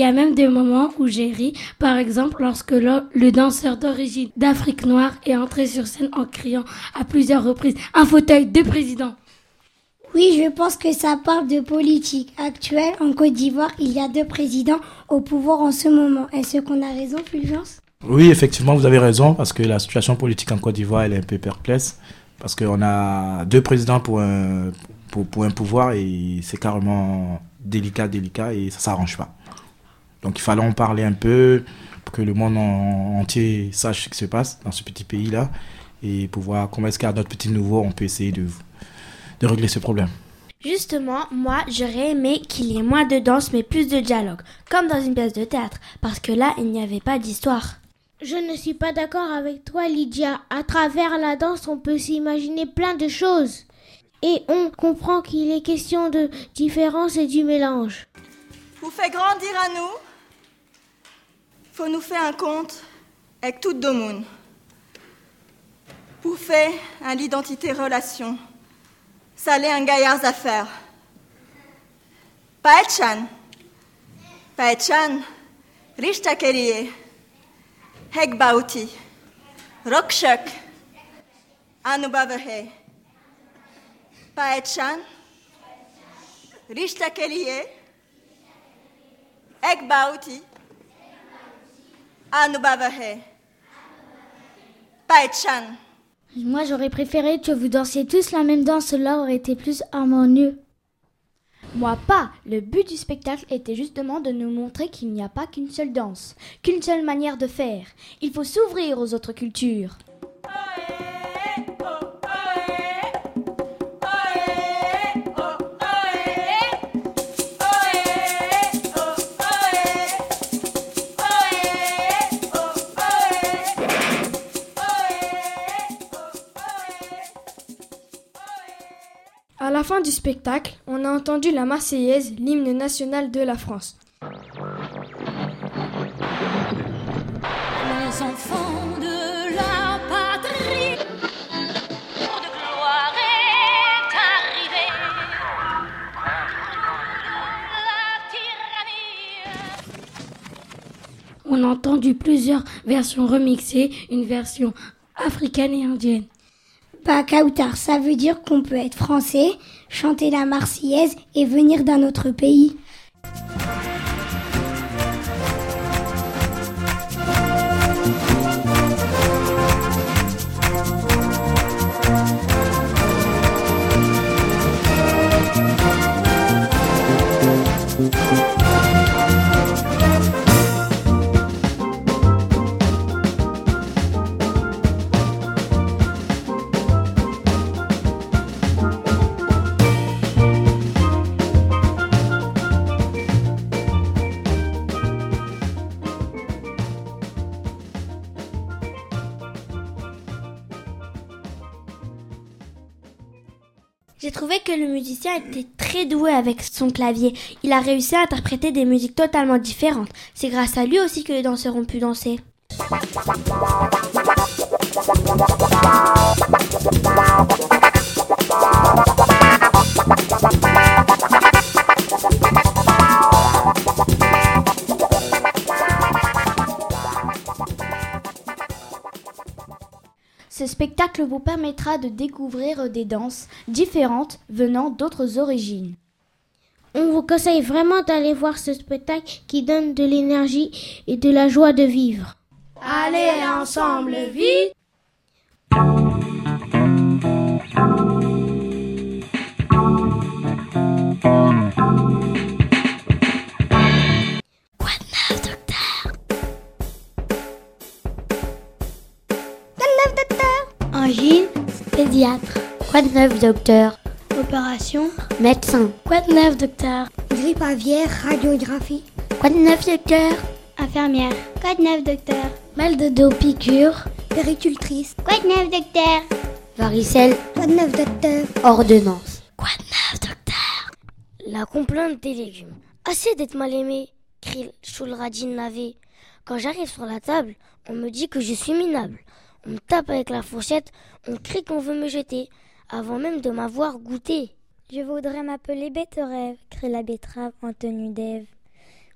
Y a même des moments où j'ai ri, par exemple lorsque le, le danseur d'origine d'Afrique noire est entré sur scène en criant à plusieurs reprises un fauteuil de président. Oui, je pense que ça parle de politique actuelle. En Côte d'Ivoire, il y a deux présidents au pouvoir en ce moment. Est-ce qu'on a raison, Fulgence? Oui, effectivement, vous avez raison, parce que la situation politique en Côte d'Ivoire, elle est un peu perplexe, parce qu'on a deux présidents pour un, pour, pour un pouvoir, et c'est carrément délicat, délicat, et ça s'arrange pas. Donc il fallait en parler un peu, pour que le monde en, entier sache ce qui se passe dans ce petit pays-là, et pour voir comment est-ce qu'à notre petit nouveau, on peut essayer de de régler ce problème. Justement, moi, j'aurais aimé qu'il y ait moins de danse mais plus de dialogue, comme dans une pièce de théâtre, parce que là, il n'y avait pas d'histoire. Je ne suis pas d'accord avec toi, Lydia. À travers la danse, on peut s'imaginer plein de choses. Et on comprend qu'il est question de différence et du mélange. Pour faire grandir à nous, faut nous faire un conte avec tout le monde. Pour faire un l'identité relation. Ça allait un gaillard affaire. Paetchan. Paetchan. Rishta Kerie. Hek Bauti. Rokshak. Anubavahe. Paetchan. Rishta Kerie. Hek Bauti. Anubavahe. Paetchan. Moi, j'aurais préféré que vous dansiez tous la même danse, cela aurait été plus harmonieux. Moi pas. Le but du spectacle était justement de nous montrer qu'il n'y a pas qu'une seule danse, qu'une seule manière de faire. Il faut s'ouvrir aux autres cultures. Fin du spectacle, on a entendu la Marseillaise, l'hymne national de la France. Les enfants de la patrie, jour de gloire est arrivé. On a entendu plusieurs versions remixées, une version africaine et indienne. Bah, Kautar, ça veut dire qu'on peut être français, chanter la Marseillaise et venir d'un autre pays. J'ai trouvé que le musicien était très doué avec son clavier. Il a réussi à interpréter des musiques totalement différentes. C'est grâce à lui aussi que les danseurs ont pu danser. Spectacle vous permettra de découvrir des danses différentes venant d'autres origines. On vous conseille vraiment d'aller voir ce spectacle qui donne de l'énergie et de la joie de vivre. Allez ensemble, vite Quoi de neuf, docteur? Opération Médecin. Quoi de neuf, docteur? Grippe aviaire, radiographie. Quoi de neuf, docteur? Infirmière. Quoi de neuf, docteur? Mal de dos, piqûre. Péricultrice. Quoi de neuf, docteur? Varicelle. Quoi de neuf, docteur? Ordonnance. Quoi de neuf, docteur? La complainte des légumes. Assez d'être mal aimé, crie Choulradine Navé. Quand j'arrive sur la table, on me dit que je suis minable. On me tape avec la fourchette, on crie qu'on veut me jeter, avant même de m'avoir goûté. Je voudrais m'appeler Rêve, crie la betterave en tenue d'Ève.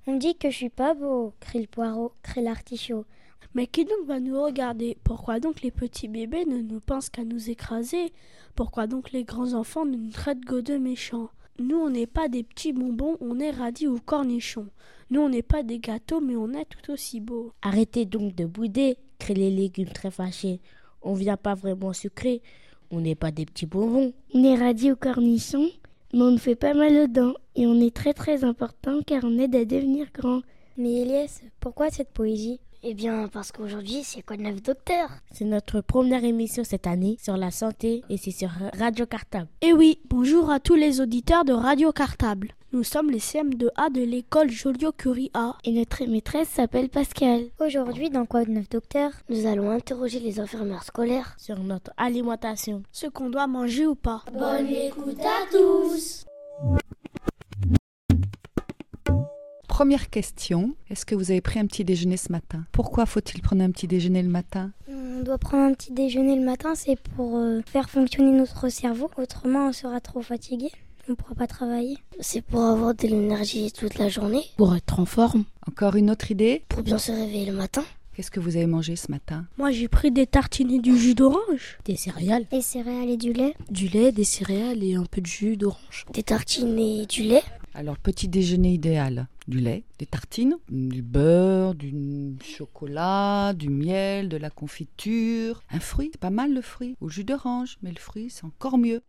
On dit que je suis pas beau, crie le poireau, crie l'artichaut. Mais qui donc va nous regarder? Pourquoi donc les petits bébés ne nous pensent qu'à nous écraser? Pourquoi donc les grands enfants ne nous traitent que de méchants? Nous, on n'est pas des petits bonbons, on est radis ou cornichons. Nous, on n'est pas des gâteaux, mais on est tout aussi beaux. Arrêtez donc de bouder, les légumes très fâchés. On vient pas vraiment sucrer, on n'est pas des petits bonbons. On est radis ou cornichons, mais on ne fait pas mal aux dents. Et on est très très important car on aide à devenir grand. Mais Elias, pourquoi cette poésie? Eh bien, parce qu'aujourd'hui, c'est quoi de neuf docteur? C'est notre première émission cette année sur la santé et c'est sur Radio Cartable. Eh oui, bonjour à tous les auditeurs de Radio Cartable. Nous sommes les CM2A de l'école Joliot-Curie A et notre maîtresse s'appelle Pascal. Aujourd'hui, dans Quoi de neuf docteur? Nous allons interroger les infirmières scolaires sur notre alimentation, ce qu'on doit manger ou pas. Bonne écoute à tous Première question, est-ce que vous avez pris un petit déjeuner ce matin? Pourquoi faut-il prendre un petit déjeuner le matin? On doit prendre un petit déjeuner le matin, c'est pour euh, faire fonctionner notre cerveau, autrement on sera trop fatigué. On ne pourra pas travailler. C'est pour avoir de l'énergie toute la journée. Pour être en forme. Encore une autre idée? Pour bien se réveiller le matin. Qu'est-ce que vous avez mangé ce matin Moi j'ai pris des tartines et du jus d'orange. Des céréales. Des céréales et du lait. Du lait, des céréales et un peu de jus d'orange. Des tartines et du lait. Alors, petit déjeuner idéal du lait, des tartines, du beurre, du chocolat, du miel, de la confiture, un fruit, c'est pas mal le fruit, au jus d'orange, mais le fruit c'est encore mieux.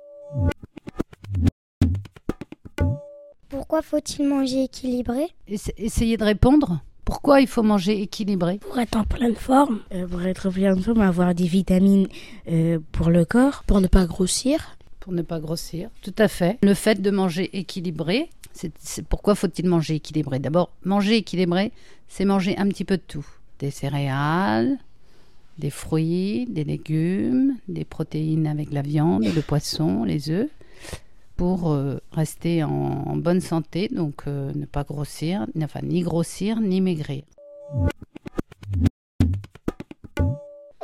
Pourquoi faut-il manger équilibré? Essayez de répondre? Pourquoi il faut manger équilibré Pour être en pleine forme. Euh, pour être en pleine forme, avoir des vitamines euh, pour le corps, pour ne pas grossir. Pour ne pas grossir, tout à fait. Le fait de manger équilibré, c'est pourquoi faut-il manger équilibré? D'abord, manger équilibré, c'est manger un petit peu de tout. Des céréales, des fruits, des légumes, des protéines avec la viande, le poisson, les œufs, pour euh, rester en, bonne santé, donc euh, ne pas grossir, enfin ni grossir ni maigrir.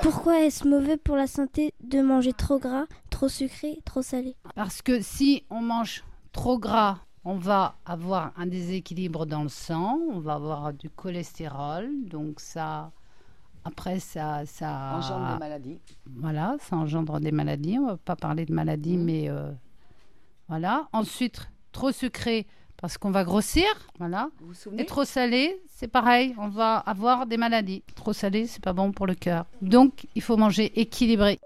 Pourquoi est-ce mauvais pour la santé de manger trop gras, trop sucré, trop salé? Parce que si on mange trop gras, on va avoir un déséquilibre dans le sang, on va avoir du cholestérol, donc ça, après ça, ça engendre des maladies. Voilà, ça engendre des maladies. On va pas parler de maladies, mmh. mais euh, voilà. Ensuite, trop sucré parce qu'on va grossir, voilà. Et trop salé, c'est pareil, on va avoir des maladies. Trop salé, c'est pas bon pour le cœur. Donc, il faut manger équilibré.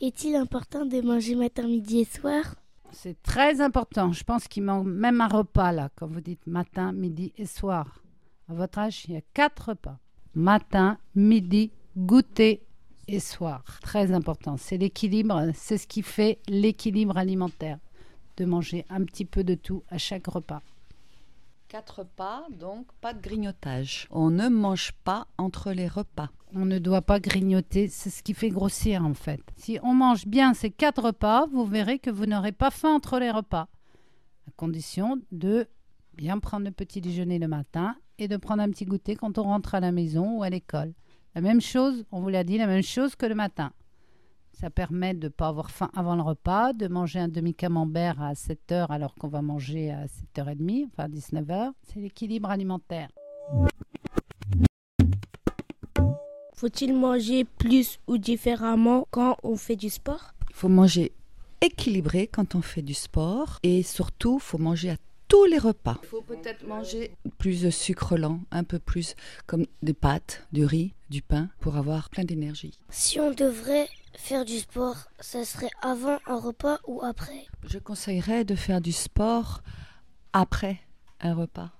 Est-il important de manger matin, midi et soir? C'est très important. Je pense qu'il manque même un repas là, quand vous dites matin, midi et soir. À votre âge, il y a quatre repas. Matin, midi, goûter et soir. Très important. C'est l'équilibre, c'est ce qui fait l'équilibre alimentaire. De manger un petit peu de tout à chaque repas. Quatre repas, donc pas de grignotage. On ne mange pas entre les repas. On ne doit pas grignoter, c'est ce qui fait grossir en fait. Si on mange bien ces quatre repas, vous verrez que vous n'aurez pas faim entre les repas. À condition de bien prendre le petit déjeuner le matin et de prendre un petit goûter quand on rentre à la maison ou à l'école. La même chose, on vous l'a dit, la même chose que le matin. Ça permet de ne pas avoir faim avant le repas, de manger un demi-camembert à 7 heures alors qu'on va manger à 7h30, enfin 19h. C'est l'équilibre alimentaire. Faut-il manger plus ou différemment quand on fait du sport? Il faut manger équilibré quand on fait du sport et surtout, il faut manger à tous les repas. Il faut peut-être manger plus de sucre lent, un peu plus comme des pâtes, du riz, du pain pour avoir plein d'énergie. Si on devrait faire du sport, ça serait avant un repas ou après? Je conseillerais de faire du sport après un repas,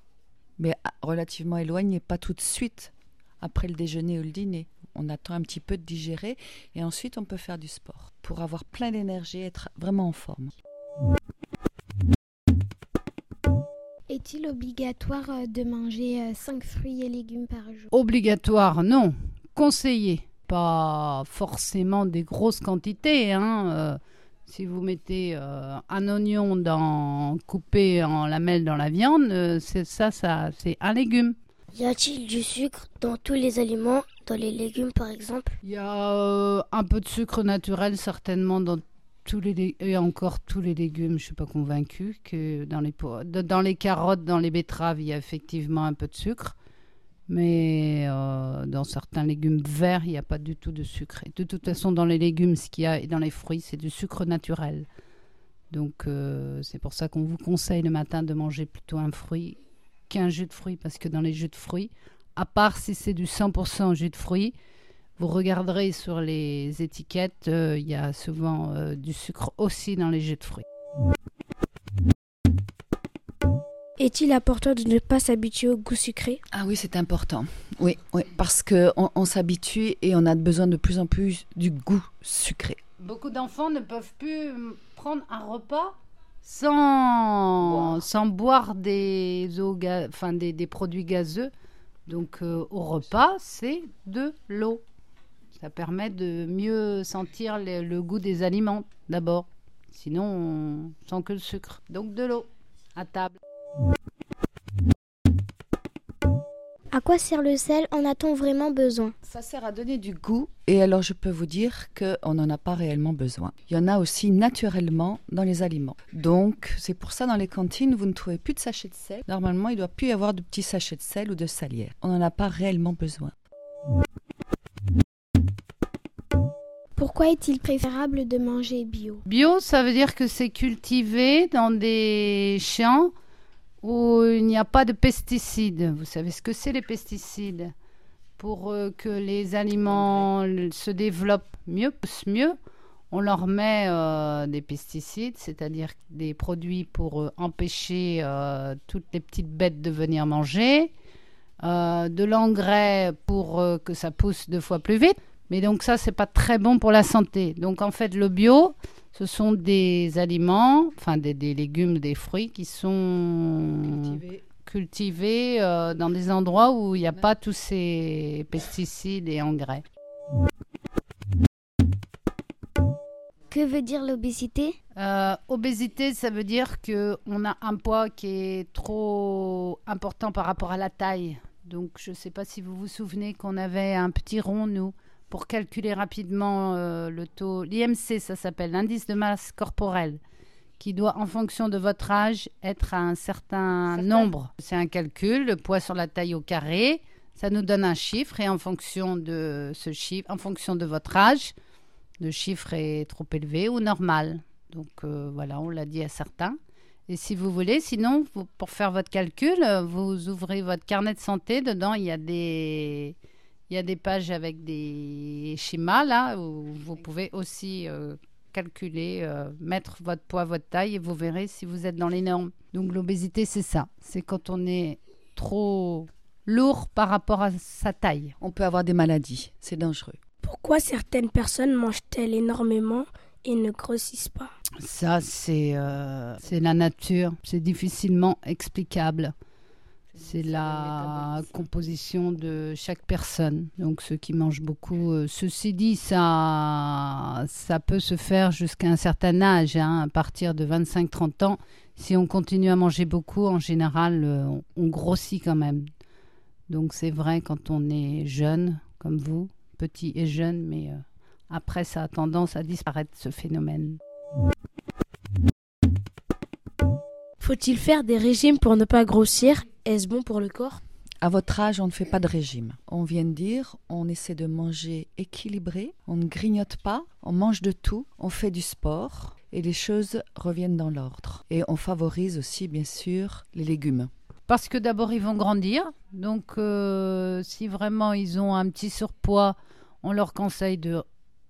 mais relativement éloigné, pas tout de suite après le déjeuner ou le dîner. on attend un petit peu de digérer et ensuite on peut faire du sport pour avoir plein d'énergie et être vraiment en forme. Est-il obligatoire euh, de manger 5 euh, fruits et légumes par jour? Obligatoire, non. Conseillé. Pas forcément des grosses quantités. Hein. Euh, si vous mettez un oignon dans, coupé en lamelles dans la viande, c'est ça, ça c'est un légume. Y a-t-il du sucre dans tous les aliments, dans les légumes par exemple? Il y a un peu de sucre naturel certainement dans et encore tous les légumes, je suis pas convaincue que dans les dans les carottes, dans les betteraves, il y a effectivement un peu de sucre, mais euh, dans certains légumes verts, il n'y a pas du tout de sucre. Et de toute façon, dans les légumes, ce qu'il y a et dans les fruits, c'est du sucre naturel. Donc euh, c'est pour ça qu'on vous conseille le matin de manger plutôt un fruit qu'un jus de fruits, parce que dans les jus de fruits, à part si c'est du 100% jus de fruits, vous regarderez sur les étiquettes, euh, il y a souvent euh, du sucre aussi dans les jus de fruits. Est-il important de ne pas s'habituer au goût sucré? Ah oui, c'est important. Oui, oui parce qu'on on, s'habitue et on a besoin de plus en plus du goût sucré. Beaucoup d'enfants ne peuvent plus prendre un repas sans, sans boire des, eaux enfin, des, des, produits gazeux. Donc euh, au repas, c'est de l'eau. Ça permet de mieux sentir le, goût des aliments d'abord. Sinon, on sent que le sucre. Donc de l'eau à table. À quoi sert le sel? En a-t-on vraiment besoin? Ça sert à donner du goût et alors je peux vous dire qu'on n'en a pas réellement besoin. Il y en a aussi naturellement dans les aliments. Donc c'est pour ça dans les cantines, vous ne trouvez plus de sachets de sel. Normalement, il ne doit plus y avoir de petits sachets de sel ou de salière. On n'en a pas réellement besoin. Pourquoi est-il préférable de manger bio? Bio, ça veut dire que c'est cultivé dans des champs où il n'y a pas de pesticides. Vous savez ce que c'est les pesticides? Pour euh, que les aliments se développent mieux, mieux, on leur met euh, des pesticides, c'est-à-dire des produits pour euh, empêcher toutes les petites bêtes de venir manger, de l'engrais pour que ça pousse deux fois plus vite. Mais donc ça, c'est pas très bon pour la santé. Donc en fait, le bio, ce sont des aliments, enfin des, légumes, des fruits qui sont cultivés, euh, dans des endroits où il n'y a pas tous ces pesticides et engrais. Que veut dire l'obésité? Euh, Obésité, ça veut dire que on a un poids qui est trop important par rapport à la taille. Donc, je ne sais pas si vous vous souvenez qu'on avait un petit rond, nous, pour calculer rapidement euh, le taux. L'IMC, ça s'appelle l'indice de masse corporelle, qui doit, en fonction de votre âge, être à un certain, nombre. C'est un calcul, le poids sur la taille au carré. Ça nous donne un chiffre et en fonction de ce chiffre, en fonction de votre âge, le chiffre est trop élevé ou normal. Donc euh, voilà, on l'a dit à certains. Et si vous voulez, sinon, pour faire votre calcul, vous ouvrez votre carnet de santé. Dedans, il y a des, il y a des pages avec des schémas là où vous pouvez aussi euh, calculer, euh, mettre votre poids, votre taille et vous verrez si vous êtes dans les normes. Donc l'obésité, c'est ça. C'est quand on est trop lourd par rapport à sa taille. On peut avoir des maladies. C'est dangereux. Pourquoi certaines personnes mangent-elles énormément et ne grossissent pas? Ça, c'est euh, c'est la nature. C'est difficilement explicable. C'est la composition de chaque personne. Donc ceux qui mangent beaucoup. Euh, ceci dit, ça, ça peut se faire jusqu'à un certain âge, hein, à partir de 25-30 ans. Si on continue à manger beaucoup, en général, euh, on, grossit quand même. Donc c'est vrai quand on est jeune, comme vous, petit et jeune, mais euh, après ça a tendance à disparaître ce phénomène. Faut-il faire des régimes pour ne pas grossir? Est-ce bon pour le corps? À votre âge, on ne fait pas de régime. On vient de dire, on essaie de manger équilibré, on ne grignote pas, on mange de tout, on fait du sport et les choses reviennent dans l'ordre. Et on favorise aussi, bien sûr, les légumes. Parce que d'abord, ils vont grandir. Donc, euh, si vraiment ils ont un petit surpoids, on leur conseille de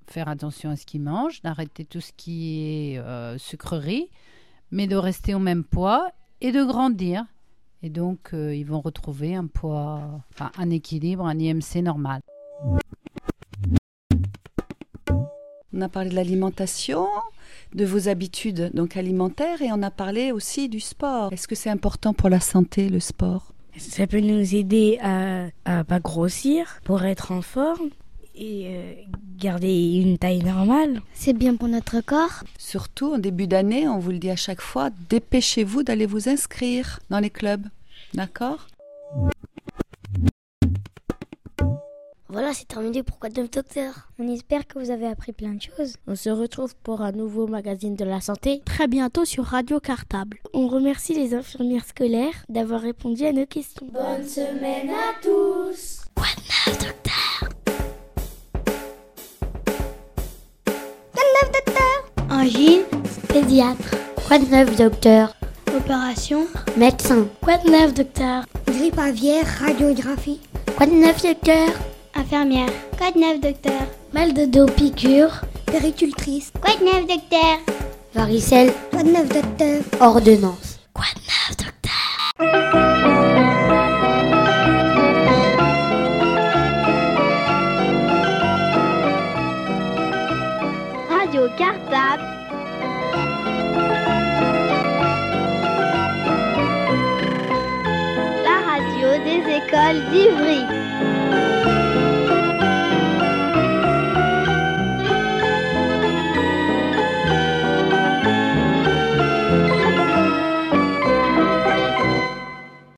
faire attention à ce qu'ils mangent, d'arrêter tout ce qui est euh, sucrerie, mais de rester au même poids et de grandir. Et donc, euh, ils vont retrouver un poids, enfin, un équilibre, un IMC normal. On a parlé de l'alimentation, de vos habitudes donc alimentaires et on a parlé aussi du sport. Est-ce que c'est important pour la santé le sport? Ça peut nous aider à, à pas grossir pour être en forme et euh, garder une taille normale. C'est bien pour notre corps. Surtout en début d'année, on vous le dit à chaque fois, dépêchez-vous d'aller vous inscrire dans les clubs. D'accord? Voilà, c'est terminé pour Quoi de Docteur. On espère que vous avez appris plein de choses. On se retrouve pour un nouveau magazine de la santé très bientôt sur Radio Cartable. On remercie les infirmières scolaires d'avoir répondu à nos questions. Bonne semaine à tous. Quoi docteur Angine, pédiatre. Quoi de neuf, docteur? Opération, médecin. Quoi de neuf, docteur? Grippe aviaire, radiographie. Quoi de neuf, docteur? Infirmière. Quoi de neuf, docteur? Mal de dos, piqûre. Péricultrice. Quoi de neuf, docteur? Varicelle. Quoi de neuf, docteur? Ordonnance. Quoi de neuf, docteur? D'Ivry.